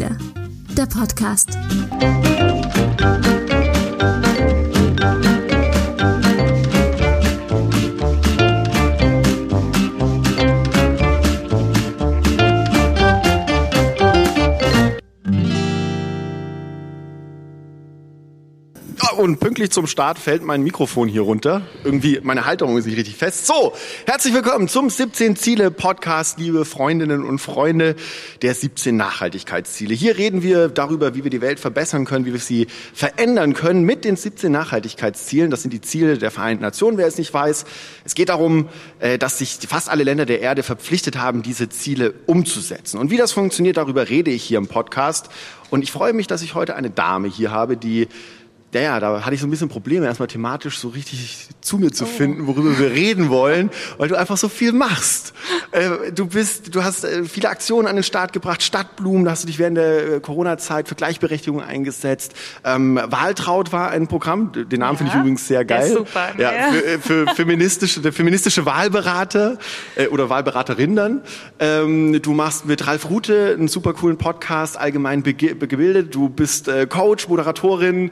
Ziele, der Podcast. Und pünktlich zum Start fällt mein Mikrofon hier runter. Irgendwie, meine Halterung ist nicht richtig fest. So, herzlich willkommen zum 17 Ziele Podcast, liebe Freundinnen und Freunde der 17 Nachhaltigkeitsziele. Hier reden wir darüber, wie wir die Welt verbessern können, wie wir sie verändern können mit den 17 Nachhaltigkeitszielen. Das sind die Ziele der Vereinten Nationen, wer es nicht weiß. Es geht darum, äh, dass sich fast alle Länder der Erde verpflichtet haben, diese Ziele umzusetzen. Und wie das funktioniert, darüber rede ich hier im Podcast. Und ich freue mich, dass ich heute eine Dame hier habe, die ja, ja, da hatte ich so ein bisschen Probleme, erstmal thematisch so richtig zu mir zu oh. finden, worüber wir reden wollen, weil du einfach so viel machst. Äh, du bist, du hast äh, viele Aktionen an den Start gebracht, Stadtblumen, da hast du dich während der äh, Corona-Zeit für Gleichberechtigung eingesetzt. Ähm, Wahltraut war ein Programm, den Namen ja, finde ich übrigens sehr geil. Super. Ja, ja. Für, für, feministische, der feministische Wahlberater oder Wahlberaterin dann. Ähm, du machst mit Ralf Rute einen super coolen Podcast, allgemein gebildet. Du bist Coach, Moderatorin,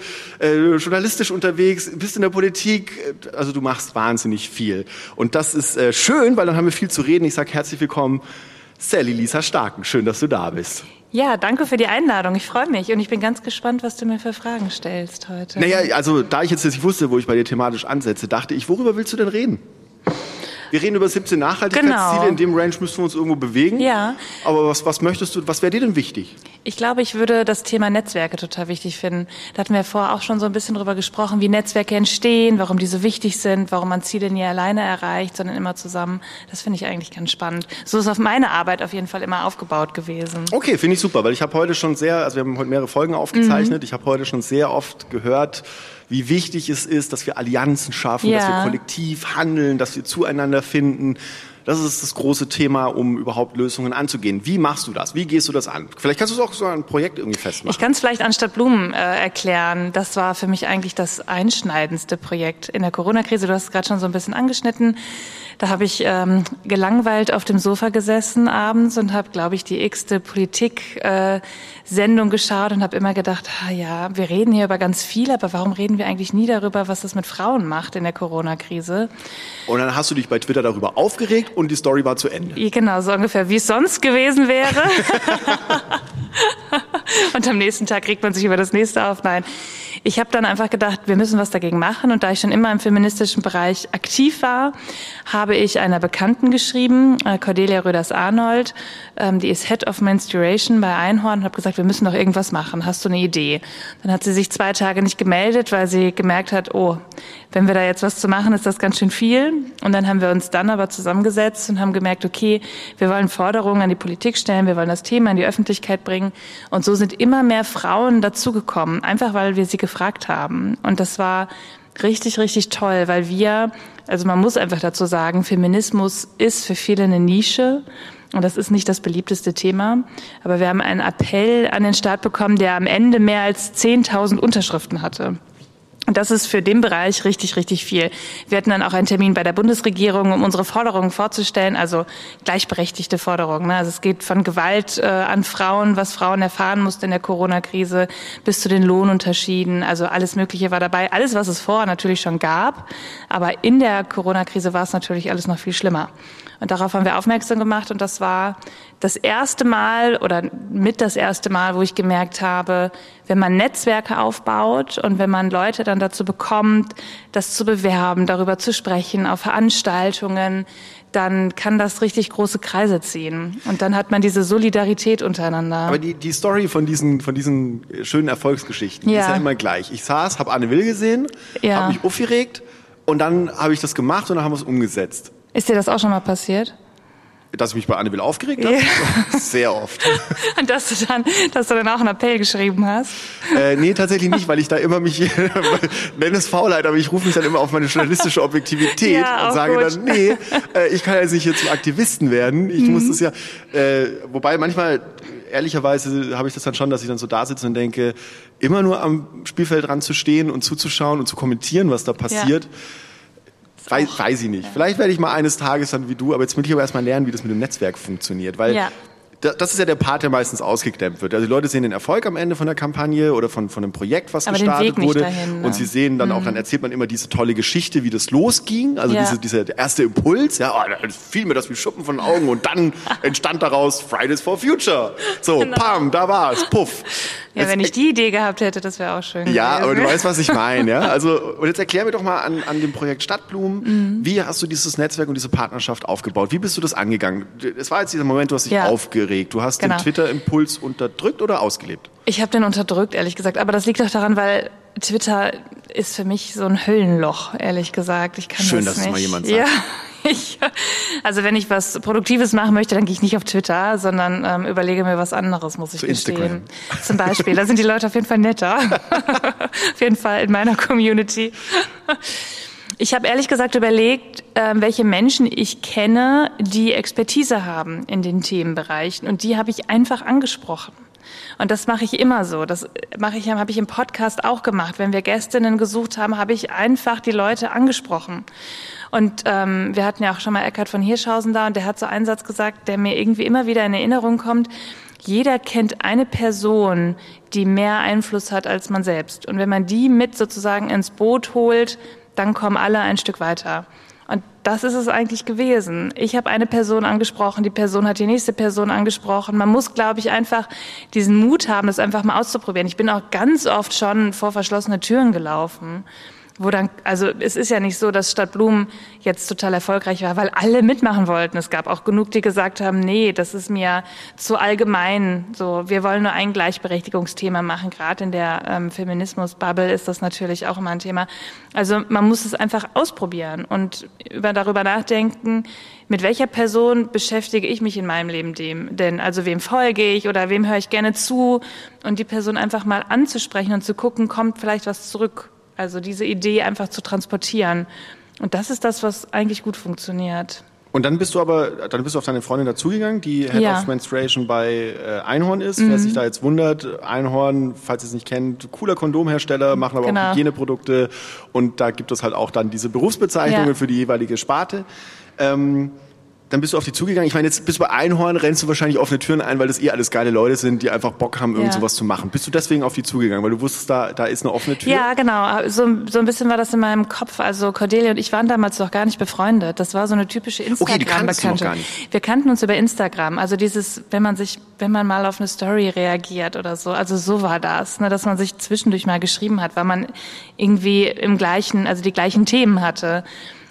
äh, journalistisch unterwegs, bist in der Politik, äh, also du machst wahnsinnig viel. Und das ist äh, schön, weil dann haben wir viel zu reden. Ich sage herzlich willkommen, Sally Lisa Starken. Schön, dass du da bist. Ja, danke für die Einladung. Ich freue mich und ich bin ganz gespannt, was du mir für Fragen stellst heute. Naja, also da ich jetzt nicht wusste, wo ich bei dir thematisch ansetze, dachte ich, worüber willst du denn reden? Wir reden über 17 Nachhaltigkeitsziele, genau. in dem Range müssen wir uns irgendwo bewegen. Ja. Aber was, was möchtest du, was wäre dir denn wichtig? Ich glaube, ich würde das Thema Netzwerke total wichtig finden. Da hatten wir vorher auch schon so ein bisschen drüber gesprochen, wie Netzwerke entstehen, warum die so wichtig sind, warum man Ziele nie alleine erreicht, sondern immer zusammen. Das finde ich eigentlich ganz spannend. So ist auf meine Arbeit auf jeden Fall immer aufgebaut gewesen. Okay, finde ich super, weil ich habe heute schon sehr, also wir haben heute mehrere Folgen aufgezeichnet. Mhm. Ich habe heute schon sehr oft gehört, wie wichtig es ist, dass wir Allianzen schaffen, ja. dass wir kollektiv handeln, dass wir zueinander finden. Das ist das große Thema, um überhaupt Lösungen anzugehen. Wie machst du das? Wie gehst du das an? Vielleicht kannst du es auch so ein Projekt irgendwie festmachen. Ich kann es vielleicht anstatt Blumen äh, erklären. Das war für mich eigentlich das einschneidendste Projekt in der Corona-Krise. Du hast es gerade schon so ein bisschen angeschnitten. Da habe ich ähm, gelangweilt auf dem Sofa gesessen abends und habe, glaube ich, die x-te Politik-Sendung äh, geschaut und habe immer gedacht, ah, ja, wir reden hier über ganz viel, aber warum reden wir eigentlich nie darüber, was das mit Frauen macht in der Corona-Krise? Und dann hast du dich bei Twitter darüber aufgeregt und die Story war zu Ende. Genau, so ungefähr, wie es sonst gewesen wäre. und am nächsten Tag regt man sich über das nächste auf. Nein, ich habe dann einfach gedacht, wir müssen was dagegen machen. Und da ich schon immer im feministischen Bereich aktiv war, habe ich einer Bekannten geschrieben, äh, Cordelia Röders-Arnold, ähm, die ist Head of Menstruation bei Einhorn und habe gesagt, wir müssen doch irgendwas machen. Hast du eine Idee? Dann hat sie sich zwei Tage nicht gemeldet, weil sie gemerkt hat, oh, wenn wir da jetzt was zu machen, ist das ganz schön viel. Und dann haben wir uns dann aber zusammengesetzt und haben gemerkt, okay, wir wollen Forderungen an die Politik stellen, wir wollen das Thema in die Öffentlichkeit bringen. Und so sind immer mehr Frauen dazugekommen, einfach weil wir sie gefragt haben. Und das war richtig, richtig toll, weil wir, also man muss einfach dazu sagen, Feminismus ist für viele eine Nische. Und das ist nicht das beliebteste Thema. Aber wir haben einen Appell an den Staat bekommen, der am Ende mehr als 10.000 Unterschriften hatte. Und das ist für den Bereich richtig, richtig viel. Wir hatten dann auch einen Termin bei der Bundesregierung, um unsere Forderungen vorzustellen, also gleichberechtigte Forderungen. Ne? Also es geht von Gewalt äh, an Frauen, was Frauen erfahren mussten in der Corona-Krise, bis zu den Lohnunterschieden. Also alles Mögliche war dabei. Alles, was es vorher natürlich schon gab. Aber in der Corona-Krise war es natürlich alles noch viel schlimmer. Und darauf haben wir aufmerksam gemacht und das war das erste Mal oder mit das erste Mal, wo ich gemerkt habe, wenn man Netzwerke aufbaut und wenn man Leute dann dazu bekommt, das zu bewerben, darüber zu sprechen, auf Veranstaltungen, dann kann das richtig große Kreise ziehen. Und dann hat man diese Solidarität untereinander. Aber die, die Story von diesen, von diesen schönen Erfolgsgeschichten ja. ist ja immer gleich. Ich saß, habe Anne Will gesehen, ja. habe mich aufgeregt und dann habe ich das gemacht und dann haben wir es umgesetzt. Ist dir das auch schon mal passiert? Dass ich mich bei Anne Will aufgeregt habe? Ja. Sehr oft. Und dass du dann, dass du dann auch einen Appell geschrieben hast? Äh, nee, tatsächlich nicht, weil ich da immer mich, nenne es Faulheit, aber ich rufe mich dann immer auf meine journalistische Objektivität ja, und sage gut. dann, nee, äh, ich kann jetzt nicht hier zum Aktivisten werden. Ich mhm. muss das ja, äh, wobei manchmal, ehrlicherweise habe ich das dann schon, dass ich dann so da sitze und denke, immer nur am Spielfeld dran zu stehen und zuzuschauen und zu kommentieren, was da passiert. Ja Weiß, weiß ich nicht. Vielleicht werde ich mal eines Tages dann wie du, aber jetzt will ich aber erstmal lernen, wie das mit dem Netzwerk funktioniert, weil ja. das ist ja der Part, der meistens ausgeklemmt wird. Also die Leute sehen den Erfolg am Ende von der Kampagne oder von, von einem Projekt, was Aber gestartet wurde. dahin, ne? Und sie sehen dann auch, dann erzählt man immer diese tolle Geschichte, wie das losging. Also Ja. diese, dieser erste Impuls, ja, oh, da fiel mir das wie Schuppen von den Augen und dann entstand daraus Fridays for Future. So, pam, da war's, puff. Ja, Jetzt- wenn ich die Idee gehabt hätte, das wäre auch schön. ja, aber du gewesen. weißt, was ich meine, ja. Also, und jetzt erklär mir doch mal an, an dem Projekt Stadtblumen, Mhm. wie hast du dieses Netzwerk und diese Partnerschaft aufgebaut? Wie bist du das angegangen? Es war jetzt dieser Moment, du hast dich Ja. aufgeregt. Du hast Genau. den Twitter-Impuls unterdrückt oder ausgelebt? Ich habe den unterdrückt, ehrlich gesagt. Aber das liegt auch daran, weil Twitter ist für mich so ein Höllenloch, ehrlich gesagt. Ich kann Schön, das dass es nicht. mal jemand sagt. Ja. Ich, also wenn ich was Produktives machen möchte, dann gehe ich nicht auf Twitter, sondern ähm, überlege mir was anderes, muss ich Zu gestehen. Zum Beispiel, da sind die Leute auf jeden Fall netter. auf jeden Fall in meiner Community. Ich habe ehrlich gesagt überlegt, ähm, welche Menschen ich kenne, die Expertise haben in den Themenbereichen. Und die habe ich einfach angesprochen. Und das mache ich immer so. Das mache ich, habe ich im Podcast auch gemacht. Wenn wir Gästinnen gesucht haben, habe ich einfach die Leute angesprochen. Und ähm, wir hatten ja auch schon mal Eckhard von Hirschhausen da und der hat so einen Satz gesagt, der mir irgendwie immer wieder in Erinnerung kommt. Jeder kennt eine Person, die mehr Einfluss hat als man selbst. Und wenn man die mit sozusagen ins Boot holt, dann kommen alle ein Stück weiter. Und das ist es eigentlich gewesen. Ich habe eine Person angesprochen, die Person hat die nächste Person angesprochen. Man muss, glaube ich, einfach diesen Mut haben, das einfach mal auszuprobieren. Ich bin auch ganz oft schon vor verschlossene Türen gelaufen. Wo dann, also es ist ja nicht so, dass Stadt Blumen jetzt total erfolgreich war, weil alle mitmachen wollten. Es gab auch genug, die gesagt haben, nee, das ist mir zu allgemein. So, wir wollen nur ein Gleichberechtigungsthema machen. Gerade in der ähm, Feminismus-Bubble ist das natürlich auch immer ein Thema. Also man muss es einfach ausprobieren und über darüber nachdenken, mit welcher Person beschäftige ich mich in meinem Leben dem? Denn also wem folge ich oder wem höre ich gerne zu? Und die Person einfach mal anzusprechen und zu gucken, kommt vielleicht was zurück. Also diese Idee einfach zu transportieren. Und das ist das, was eigentlich gut funktioniert. Und dann bist du aber, dann bist du auf deine Freundin dazugegangen, die Head Ja. Mhm. of Menstruation bei äh, Einhorn ist. Wer sich da jetzt wundert, Einhorn, falls ihr es nicht kennt, cooler Kondomhersteller, machen aber Genau. auch Hygieneprodukte und da gibt es halt auch dann diese Berufsbezeichnungen Ja. für die jeweilige Sparte. Ähm, dann bist du auf die zugegangen. Ich meine, jetzt bist du bei Einhorn, rennst du wahrscheinlich offene Türen ein, weil das eh alles geile Leute sind, die einfach Bock haben, irgend Ja. sowas zu machen. Bist du deswegen auf die zugegangen, weil du wusstest, da, da ist eine offene Tür? Ja, genau. So, so ein bisschen war das in meinem Kopf. Also Cordelia und ich waren damals noch gar nicht befreundet. Das war so eine typische Okay, die Instagram-Bekannte. gar nicht. Wir kannten uns über Instagram. Also dieses, wenn man sich, wenn man mal auf eine Story reagiert oder so. Also so war das, ne, dass man sich zwischendurch mal geschrieben hat, weil man irgendwie im gleichen, also die gleichen Themen hatte.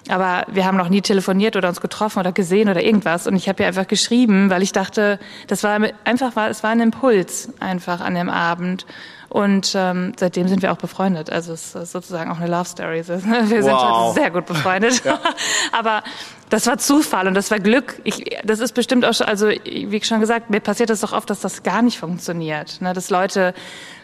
Aber wir haben noch nie telefoniert oder uns getroffen oder gesehen oder irgendwas. Und ich habe ihr einfach geschrieben, weil ich dachte, das war einfach, war, es war ein Impuls einfach an dem Abend. Und ähm, seitdem sind wir auch befreundet. Also es ist sozusagen auch eine Love Story. Wir sind Wow. sehr gut befreundet. Aber das war Zufall und das war Glück. Ich, das ist bestimmt auch schon, also wie schon gesagt, mir passiert das doch oft, dass das gar nicht funktioniert. Ne? Dass Leute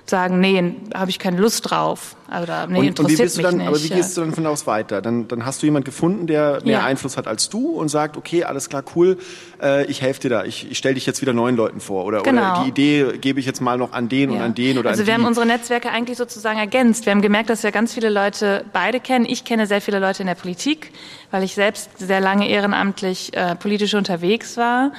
sagen, nee, habe ich keine Lust drauf. Oder nee, und, interessiert und mich dann, nicht. aber wie gehst du dann von da aus weiter? Dann, dann hast du jemand gefunden, der mehr Ja. Einfluss hat als du und sagt, okay, alles klar, cool, äh, ich helfe dir da, ich, ich stelle dich jetzt wieder neuen Leuten vor oder, Genau. oder die Idee gebe ich jetzt mal noch an den und Ja. an den oder also an wir die. haben unsere Netzwerke eigentlich sozusagen ergänzt. Wir haben gemerkt, dass wir ganz viele Leute beide kennen. Ich kenne sehr viele Leute in der Politik, weil ich selbst sehr lange ehrenamtlich äh, politisch unterwegs war.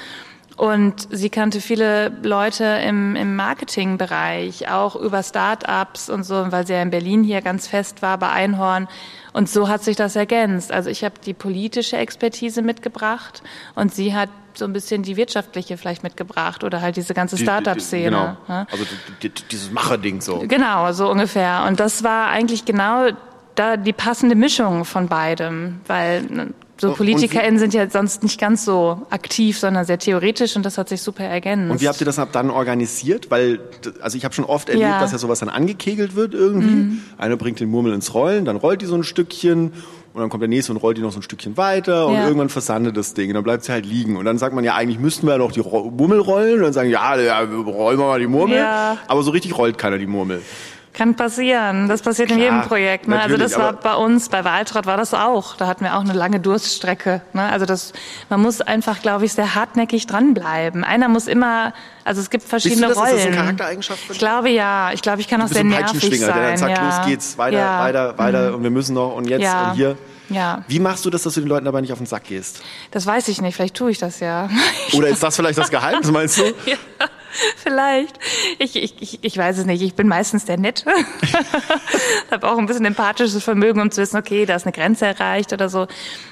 Und sie kannte viele Leute im, im Marketingbereich, auch über Start-ups und so, weil sie ja in Berlin hier ganz fest war bei Einhorn. Und so hat sich das ergänzt. Also ich habe die politische Expertise mitgebracht und sie hat so ein bisschen die wirtschaftliche vielleicht mitgebracht oder halt diese ganze Die- Start-up-Szene. Genau. ne? Also die, die, dieses Macherding so. Genau, so ungefähr. Und das war eigentlich genau da die passende Mischung von beidem, weil ne, so und PolitikerInnen sind ja sonst nicht ganz so aktiv, sondern sehr theoretisch und das hat sich super ergänzt. Und wie habt ihr das dann organisiert? Weil, also ich habe schon oft erlebt, Ja. Mhm. dass ja sowas dann angekegelt wird irgendwie. Einer bringt den Murmel ins Rollen, dann rollt die so ein Stückchen und dann kommt der nächste und rollt die noch so ein Stückchen weiter und Ja. irgendwann versandet das Ding und dann bleibt sie halt liegen. Und dann sagt man ja, eigentlich müssten wir ja noch die Murmel rollen und dann sagen, ja, ja, rollen wir mal die Murmel. Ja. Aber so richtig rollt keiner die Murmel. Kann passieren. Das passiert in Klar, jedem Projekt. Ne? Also das war bei uns, bei Waltraud war das auch. Da hatten wir auch eine lange Durststrecke. Ne? Also das, man muss einfach, glaube ich, sehr hartnäckig dranbleiben. Einer muss immer, also es gibt verschiedene das? Ist Rollen. das eine Charaktereigenschaft Ich glaube ja. Ich glaube, ich kann auch Du sehr nervig sein. der dann sagt, ja. los geht's, weiter, ja. Mhm. weiter, weiter und wir müssen noch und jetzt Ja. und hier. Ja. Wie machst du das, dass du den Leuten dabei nicht auf den Sack gehst? Das weiß ich nicht, vielleicht tue ich das ja. Oder ist das vielleicht das Geheimnis, meinst du? ja. Vielleicht. Ich, ich, ich, weiß es nicht. Ich bin meistens der Nett. habe auch ein bisschen empathisches Vermögen, um zu wissen, okay, da ist eine Grenze erreicht oder so.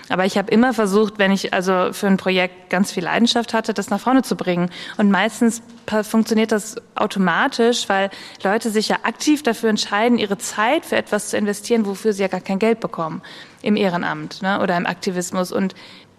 Aber ich habe immer versucht, wenn ich also für ein Projekt ganz viel Leidenschaft hatte, das nach vorne zu bringen. Und meistens funktioniert das automatisch, weil Leute sich ja aktiv dafür entscheiden, ihre Zeit für etwas zu investieren, wofür sie ja gar kein Geld bekommen im Ehrenamt ne, oder im Aktivismus. Und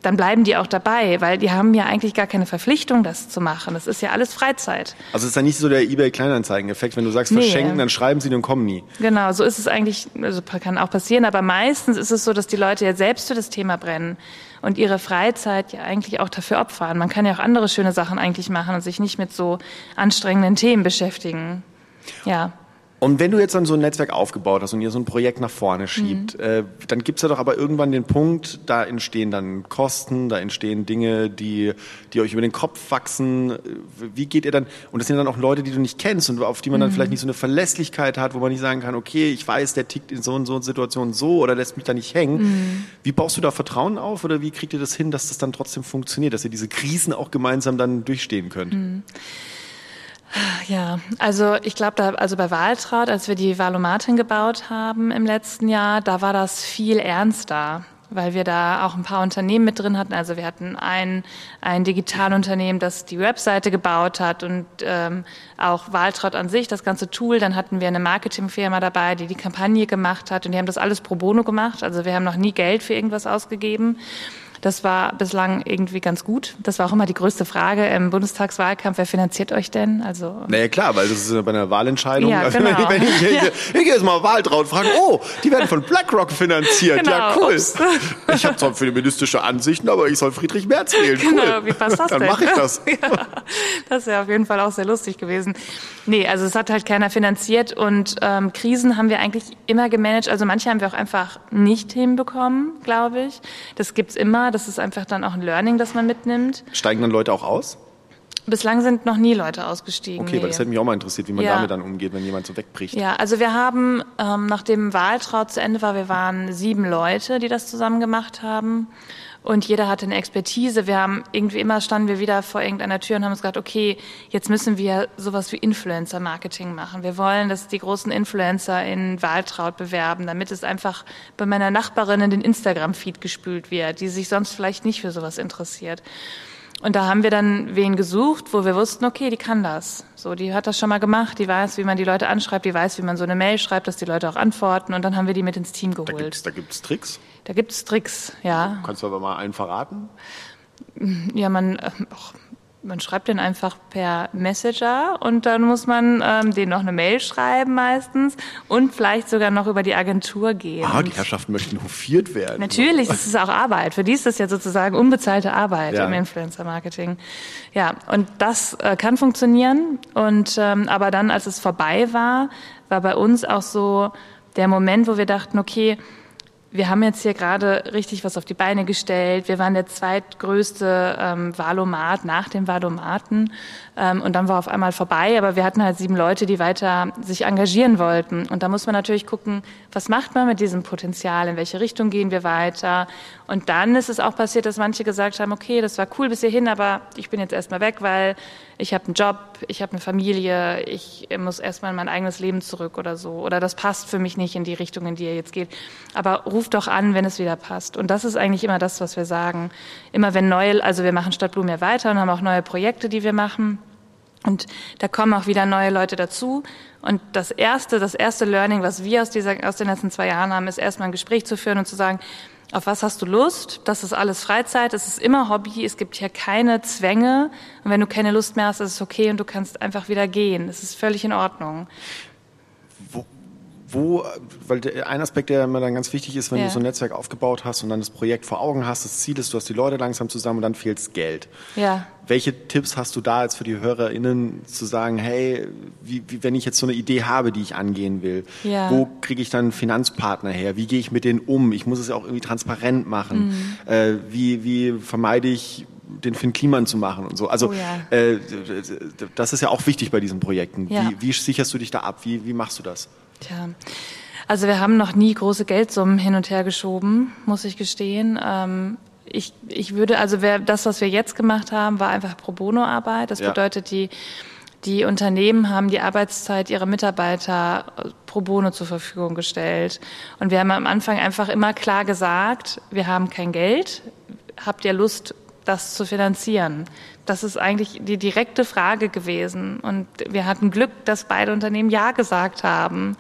dann bleiben die auch dabei, weil die haben ja eigentlich gar keine Verpflichtung, das zu machen. Das ist ja alles Freizeit. Also ist ja nicht so der eBay-Kleinanzeigen-Effekt, wenn du sagst, verschenken, nee. dann schreiben sie und kommen nie. Genau, so ist es eigentlich, also kann auch passieren, aber meistens ist es so, dass die Leute ja selbst für das Thema brennen und ihre Freizeit ja eigentlich auch dafür opfern. Man kann ja auch andere schöne Sachen eigentlich machen und sich nicht mit so anstrengenden Themen beschäftigen. Ja. Und wenn du jetzt dann so ein Netzwerk aufgebaut hast und ihr so ein Projekt nach vorne schiebt, mhm. äh, dann gibt's ja doch aber irgendwann den Punkt, da entstehen dann Kosten, da entstehen Dinge, die, die euch über den Kopf wachsen. Wie geht ihr dann, und das sind dann auch Leute, die du nicht kennst und auf die man dann mhm. vielleicht nicht so eine Verlässlichkeit hat, wo man nicht sagen kann, okay, ich weiß, der tickt in so und so Situationen so oder lässt mich da nicht hängen. Mhm. Wie baust du da Vertrauen auf oder wie kriegt ihr das hin, dass das dann trotzdem funktioniert, dass ihr diese Krisen auch gemeinsam dann durchstehen könnt? Ja, also ich glaube, da, also bei Waltraud, als wir die Valomatin gebaut haben im letzten Jahr, da war das viel ernster weil wir da auch ein paar Unternehmen mit drin hatten. Also wir hatten ein, ein Digitalunternehmen, das die Webseite gebaut hat und ähm, auch Waltraud an sich, das ganze Tool. Dann hatten wir eine Marketingfirma dabei, die die Kampagne gemacht hat und die haben das alles pro bono gemacht. Also wir haben noch nie Geld für irgendwas ausgegeben. Das war bislang irgendwie ganz gut. Das war auch immer die größte Frage im Bundestagswahlkampf. Wer finanziert euch denn? Also naja, klar, weil das ist bei einer Wahlentscheidung. Ja, genau. wenn, ich, wenn ich, ja. ich, ich jetzt mal Wahltraut fragen, oh, die werden von BlackRock finanziert. Genau. Ja, cool. Ups. Ich habe zwar feministische Ansichten, aber ich soll Friedrich Merz wählen. Cool. Genau, wie passt das Dann denn? mache ich das. ja, das wäre auf jeden Fall auch sehr lustig gewesen. Nee, also es hat halt keiner finanziert und ähm, Krisen haben wir eigentlich immer gemanagt. Also manche haben wir auch einfach nicht hinbekommen, glaube ich. Das gibt's immer das ist einfach dann auch ein Learning, das man mitnimmt. Steigen dann Leute auch aus? Bislang sind noch nie Leute ausgestiegen. Okay, nee. weil das hätte mich auch mal interessiert, wie man ja. damit dann umgeht, wenn jemand so wegbricht. Ja, also wir haben, ähm, nachdem Wahltraut zu Ende war, wir waren sieben Leute, die das zusammen gemacht haben und jeder hatte eine Expertise. Wir haben irgendwie immer standen wir wieder vor irgendeiner Tür und haben uns gedacht, okay, jetzt müssen wir sowas wie Influencer-Marketing machen. Wir wollen, dass die großen Influencer in Wahltraut bewerben, damit es einfach bei meiner Nachbarin in den Instagram-Feed gespült wird, die sich sonst vielleicht nicht für sowas interessiert. Und da haben wir dann wen gesucht, wo wir wussten, okay, die kann das. So, die hat das schon mal gemacht, die weiß, wie man die Leute anschreibt, die weiß, wie man so eine Mail schreibt, dass die Leute auch antworten. Und dann haben wir die mit ins Team geholt. Da gibt es Tricks? Da gibt es Tricks, ja. Kannst du aber mal einen verraten? Ja, man, äh, man schreibt den einfach per Messenger und dann muss man ähm, denen noch eine Mail schreiben meistens und vielleicht sogar noch über die Agentur gehen. Ah, die Herrschaften möchten hofiert werden. Natürlich, das ist auch Arbeit. Für die ist das ja sozusagen unbezahlte Arbeit ja. im Influencer-Marketing. Ja, und das äh, kann funktionieren. Und ähm, aber dann, als es vorbei war, war bei uns auch so der Moment, wo wir dachten, okay, wir haben jetzt hier gerade richtig was auf die Beine gestellt. Wir waren der zweitgrößte ähm, Valomat nach dem Valomaten. Ähm, und dann war auf einmal vorbei, aber wir hatten halt sieben Leute, die weiter sich engagieren wollten. Und da muss man natürlich gucken, was macht man mit diesem Potenzial? In welche Richtung gehen wir weiter? Und dann ist es auch passiert, dass manche gesagt haben, okay, das war cool bis hierhin, aber ich bin jetzt erstmal weg, weil ich habe einen Job, ich habe eine Familie, ich muss erstmal in mein eigenes Leben zurück oder so. Oder das passt für mich nicht in die Richtung, in die er jetzt geht. Aber ruf doch an, wenn es wieder passt. Und das ist eigentlich immer das, was wir sagen. Immer wenn neue, also wir machen Stadtblumen ja weiter und haben auch neue Projekte, die wir machen. Und da kommen auch wieder neue Leute dazu. Und das erste, das erste Learning, was wir aus dieser, aus den letzten zwei Jahren haben, ist erstmal ein Gespräch zu führen und zu sagen, auf was hast du Lust? Das ist alles Freizeit, es ist immer Hobby, es gibt hier keine Zwänge. Und wenn du keine Lust mehr hast, ist es okay und du kannst einfach wieder gehen. Es ist völlig in Ordnung. Wo, weil ein Aspekt, der immer dann ganz wichtig ist, wenn ja. du so ein Netzwerk aufgebaut hast und dann das Projekt vor Augen hast, das Ziel ist, du hast die Leute langsam zusammen und dann fehlt Geld. Ja. Welche Tipps hast du da jetzt für die HörerInnen zu sagen, hey, wie, wie, wenn ich jetzt so eine Idee habe, die ich angehen will, ja. wo kriege ich dann Finanzpartner her? Wie gehe ich mit denen um? Ich muss es ja auch irgendwie transparent machen. Mhm. Äh, wie, wie vermeide ich den Finn Kliman zu machen und so. Also oh ja. äh, das ist ja auch wichtig bei diesen Projekten. Wie, wie sicherst du dich da ab? Wie, wie machst du das? Tja. Also wir haben noch nie große Geldsummen hin und her geschoben, muss ich gestehen. Ähm, ich, ich würde, also wer, das, was wir jetzt gemacht haben, war einfach Pro Bono-Arbeit. Das Ja. bedeutet, die, die Unternehmen haben die Arbeitszeit ihrer Mitarbeiter äh, pro bono zur Verfügung gestellt. Und wir haben am Anfang einfach immer klar gesagt, wir haben kein Geld. Habt ihr Lust, das zu finanzieren? Das ist eigentlich die direkte Frage gewesen. Und wir hatten Glück, dass beide Unternehmen Ja gesagt haben.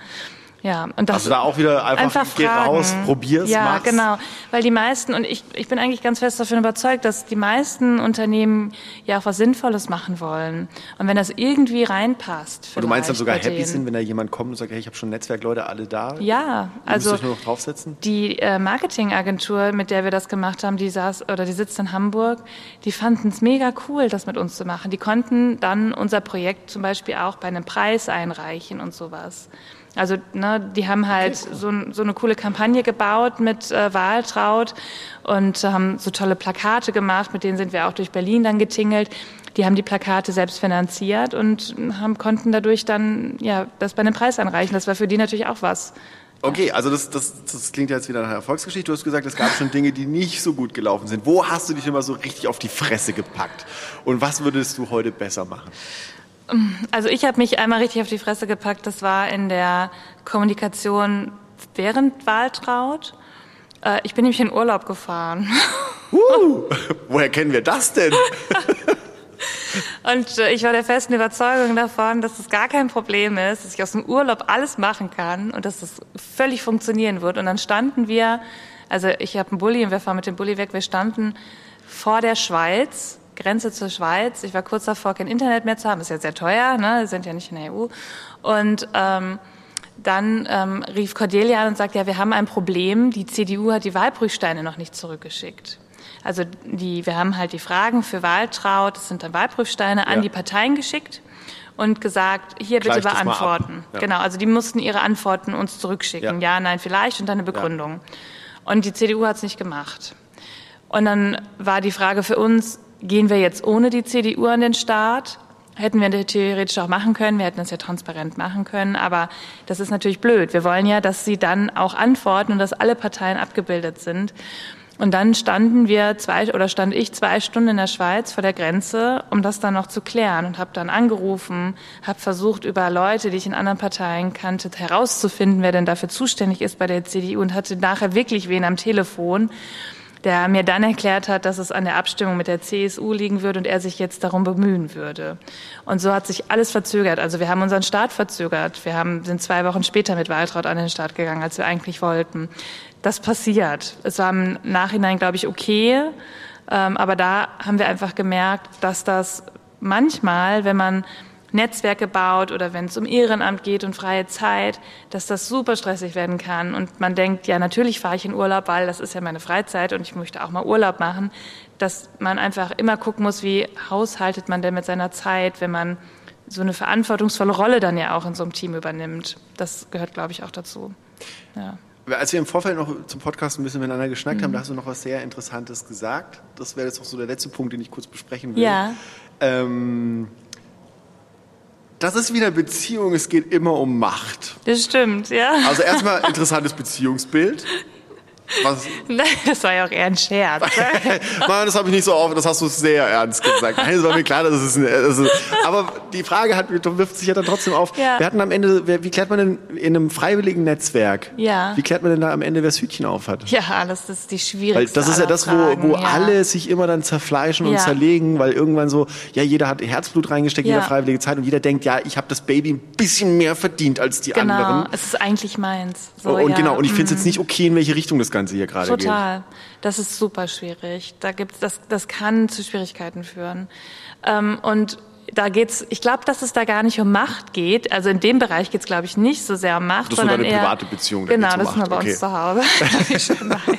Ja, und das Also da auch wieder einfach, geh fragen. raus, probier's, Ja, mach's. genau. Weil die meisten, und ich, ich bin eigentlich ganz fest davon überzeugt, dass die meisten Unternehmen ja auch was Sinnvolles machen wollen. Und wenn das irgendwie reinpasst. Und du meinst dann sogar happy denen. sind, wenn da jemand kommt und sagt, hey, ich habe schon Netzwerkleute alle da. Ja, also nur noch draufsetzen. die äh, Marketingagentur, mit der wir das gemacht haben, die saß oder die sitzt in Hamburg, die fanden es mega cool, das mit uns zu machen. Die konnten dann unser Projekt zum Beispiel auch bei einem Preis einreichen und sowas. Also ne, die haben halt so, ein- so eine coole Kampagne gebaut mit äh, Wahltraut und haben so tolle Plakate gemacht, mit denen sind wir auch durch Berlin dann getingelt. Die haben die Plakate selbst finanziert und haben, konnten dadurch dann ja das bei einem Preis einreichen. Das war für die natürlich auch was. Okay, also das, das, das klingt jetzt wieder nach einer Erfolgsgeschichte. Du hast gesagt, es gab schon Dinge, die nicht so gut gelaufen sind. Wo hast du dich immer so richtig auf die Fresse gepackt? Und was würdest du heute besser machen? Also ich habe mich einmal richtig auf die Fresse gepackt. Das war in der Kommunikation während Wahltraut. Äh, Ich bin nämlich in Urlaub gefahren. Uh, woher kennen wir das denn? Und äh, ich war der festen Überzeugung davon, dass es gar kein Problem ist, dass ich aus dem Urlaub alles machen kann und dass das völlig funktionieren wird. Und dann standen wir, also ich habe einen Bulli und wir fahren mit dem Bulli weg, wir standen vor der Schweiz, Grenze zur Schweiz. Ich war kurz davor, kein Internet mehr zu haben. Ist ja sehr teuer, ne? Wir sind ja nicht in der EU. Und ähm, dann ähm, rief Cordelia an und sagte, ja, wir haben ein Problem. Die CDU hat die Wahlprüfsteine noch nicht zurückgeschickt. Also die, wir haben halt die Fragen für Wahltraut, das sind dann Wahlprüfsteine, an Ja. die Parteien geschickt und gesagt, hier bitte ab. beantworten. Ja. Genau, also die mussten ihre Antworten uns zurückschicken. Ja. Ja, nein, vielleicht und dann eine Begründung. Und die CDU hat es nicht gemacht. Und dann war die Frage für uns, gehen wir jetzt ohne die CDU an den Start? Hätten wir theoretisch auch machen können, wir hätten das ja transparent machen können, aber das ist natürlich blöd. Wir wollen ja, dass sie dann auch antworten und dass alle Parteien abgebildet sind. Und dann standen wir zwei oder stand ich zwei Stunden in der Schweiz vor der Grenze, um das dann noch zu klären und habe dann angerufen, habe versucht über Leute, die ich in anderen Parteien kannte, herauszufinden, wer denn dafür zuständig ist bei der CDU und hatte nachher wirklich wen am Telefon, der mir dann erklärt hat, dass es an der Abstimmung mit der CSU liegen würde und er sich jetzt darum bemühen würde. Und so hat sich alles verzögert. Also wir haben unseren Start verzögert. Wir haben, sind zwei Wochen später mit Waltraud an den Start gegangen, als wir eigentlich wollten. Das passiert. Es war im Nachhinein, glaube ich, okay. Ähm, aber da haben wir einfach gemerkt, dass das manchmal, wenn man Netzwerke baut oder wenn es um Ehrenamt geht und freie Zeit, dass das super stressig werden kann. Und man denkt, ja, natürlich fahre ich in Urlaub, weil das ist ja meine Freizeit und ich möchte auch mal Urlaub machen. Dass man einfach immer gucken muss, wie haushaltet man denn mit seiner Zeit, wenn man so eine verantwortungsvolle Rolle dann ja auch in so einem Team übernimmt. Das gehört, glaube ich, auch dazu. Ja. Als wir im Vorfeld noch zum Podcast ein bisschen miteinander geschnackt Mhm. haben, da hast du noch was sehr Interessantes gesagt. Das wäre jetzt auch so der letzte Punkt, den ich kurz besprechen will. Ja. Ähm, das ist wieder Beziehung, es geht immer um Macht. Das stimmt, ja. Also erstmal interessantes Beziehungsbild. Was, Nein, das war ja auch eher ein Scherz. Mann, das habe ich nicht so oft, das hast du sehr ernst gesagt. Nein, es war mir klar, dass es ein, also, aber die Frage hat, wirft sich ja dann trotzdem auf. Ja. Wir hatten am Ende, wie klärt man denn in einem freiwilligen Netzwerk? Ja. Wie klärt man denn da am Ende, wer das Hütchen auf hat? Ja, das ist die Weil schwierigste das ist ja das, wo, Fragen, wo ja. alle sich immer dann zerfleischen und zerlegen, weil irgendwann so, ja, jeder hat Herzblut reingesteckt, Ja. jeder freiwillige Zeit und jeder denkt, ja, ich habe das Baby ein bisschen mehr verdient als die Genau, anderen. es ist eigentlich meins. So, und genau, und ich finde es Mhm. jetzt nicht okay, in welche Richtung das Ganze hier gerade geht. Total. Das ist super schwierig. Da gibt's das, das kann zu Schwierigkeiten führen. Ähm, und da geht's, ich glaube, dass es da gar nicht um Macht geht. Also in dem Bereich geht's, glaube ich, nicht so sehr um Macht, Das ist nur sondern deine eher private Beziehung, Genau, um das ist nur bei okay. uns zu Hause.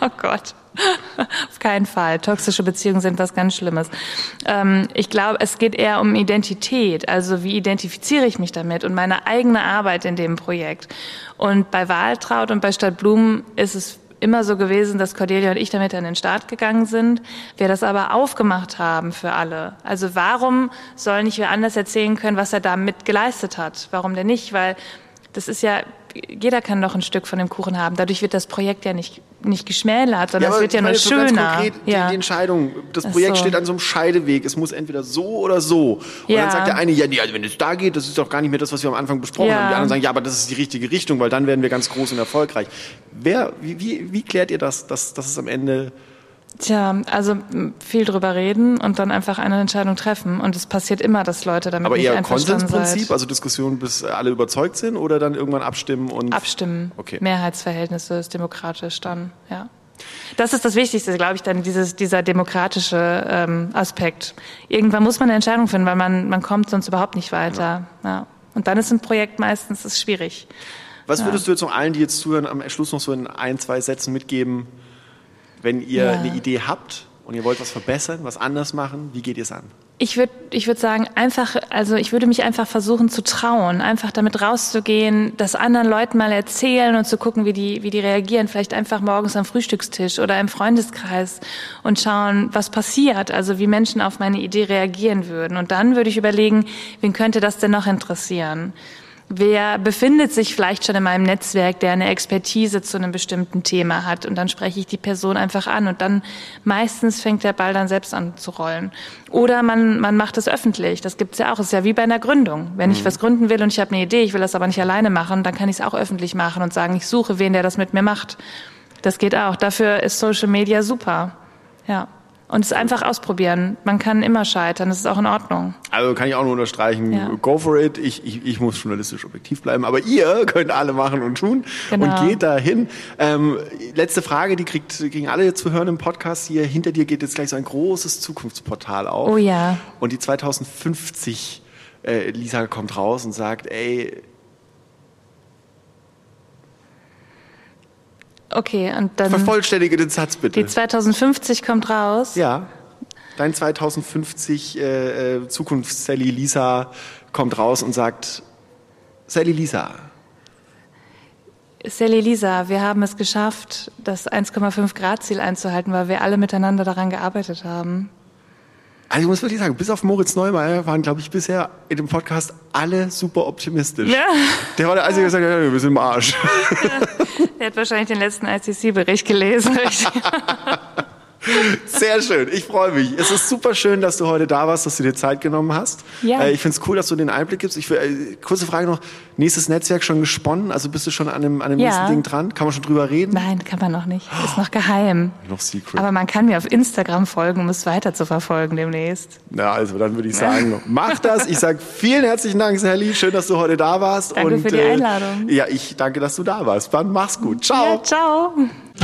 Oh Gott. Auf keinen Fall. Toxische Beziehungen sind was ganz Schlimmes. Ähm, ich glaube, es geht eher um Identität. Also wie identifiziere ich mich damit und meine eigene Arbeit in dem Projekt. Und bei Wahltraut und bei Stadtblumen ist es immer so gewesen, dass Cordelia und ich damit an den Start gegangen sind, wir das aber aufgemacht haben für alle. Also warum soll nicht wer anders erzählen können, was er damit geleistet hat? Warum denn nicht? Weil das ist ja, jeder kann noch ein Stück von dem Kuchen haben. Dadurch wird das Projekt ja nicht, nicht geschmälert, sondern aber es wird ja nur meine, so ganz schöner. konkret die, ja. die Entscheidung, das Projekt so. steht an so einem Scheideweg. Es muss entweder so oder so. Und Ja. dann sagt der eine, ja, also wenn es da geht, das ist doch gar nicht mehr das, was wir am Anfang besprochen Ja. haben. Die anderen sagen, ja, aber das ist die richtige Richtung, weil dann werden wir ganz groß und erfolgreich. Wer, wie, wie, wie klärt ihr das, dass, dass es am Ende Tja, also viel drüber reden und dann einfach eine Entscheidung treffen. Und es passiert immer, dass Leute damit aber nicht eher Konsensprinzip, sind. also Diskussion, bis alle überzeugt sind oder dann irgendwann abstimmen und Abstimmen. Okay. Mehrheitsverhältnisse ist demokratisch dann, ja. Das ist das Wichtigste, glaube ich, dann dieses, dieser demokratische ähm, Aspekt. Irgendwann muss man eine Entscheidung finden, weil man, man kommt sonst überhaupt nicht weiter. Ja. Und dann ist ein Projekt meistens ist schwierig. Was würdest du jetzt noch allen, die jetzt zuhören, am Schluss noch so in ein, zwei Sätzen mitgeben, wenn ihr Ja. eine Idee habt und ihr wollt was verbessern, was anders machen, wie geht ihr es an? Ich würde ich würd sagen, einfach, also ich würde mich einfach versuchen zu trauen, einfach damit rauszugehen, das anderen Leuten mal erzählen und zu gucken, wie die, wie die reagieren. Vielleicht einfach morgens am Frühstückstisch oder im Freundeskreis und schauen, was passiert, also wie Menschen auf meine Idee reagieren würden. Und dann würde ich überlegen, wen könnte das denn noch interessieren? Wer befindet sich vielleicht schon in meinem Netzwerk, der eine Expertise zu einem bestimmten Thema hat? Und dann spreche ich die Person einfach an und dann meistens fängt der Ball dann selbst an zu rollen. Oder man, man macht es öffentlich. Das gibt's ja auch. Es ist ja wie bei einer Gründung. Wenn ich was gründen will und ich habe eine Idee, ich will das aber nicht alleine machen, dann kann ich es auch öffentlich machen und sagen, ich suche wen, der das mit mir macht. Das geht auch. Dafür ist Social Media super. Ja. Und es einfach ausprobieren. Man kann immer scheitern. Das ist auch in Ordnung. Also kann ich auch nur unterstreichen, Ja. go for it. Ich, ich, ich muss journalistisch objektiv bleiben, aber ihr könnt alle machen und tun Genau. und geht dahin. Ähm, letzte Frage, die kriegt, kriegen alle zu hören im Podcast hier. Hinter dir geht jetzt gleich so ein großes Zukunftsportal auf. Oh ja. Und die 2050 äh, Lisa kommt raus und sagt, ey, Okay, und dann vervollständige den Satz bitte. die 2050 kommt raus. Ja. Dein 2050 äh, äh, Zukunfts-Sally Lisa kommt raus und sagt, Sally Lisa, Sally Lisa, wir haben es geschafft, das 1,5 Grad Ziel einzuhalten, weil wir alle miteinander daran gearbeitet haben. also ich muss wirklich sagen, bis auf Moritz Neumeier waren, glaube ich, bisher in dem Podcast alle super optimistisch. Ja. Der war der Einzige, der gesagt hat, ja, wir sind im Arsch. Er hat wahrscheinlich den letzten ICC-Bericht gelesen. Sehr schön, ich freue mich. Es ist super schön, dass du heute da warst, dass du dir Zeit genommen hast. Ja. Äh, ich finde es cool, dass du den Einblick gibst. Ich, äh, kurze Frage noch, nächstes Netzwerk schon gesponnen? Also bist du schon an dem, an dem Ja. nächsten Ding dran? Kann man schon drüber reden? Nein, kann man noch nicht. Ist noch geheim. Noch Secret. Aber man kann mir auf Instagram folgen, um es weiter zu verfolgen demnächst. Na, also dann würde ich sagen, mach das. Ich sage vielen herzlichen Dank, Sally. Schön, dass du heute da warst. Danke Und, für die äh, Einladung. Ja, ich danke, dass du da warst. Dann mach's gut. Ciao. Ja, ciao. –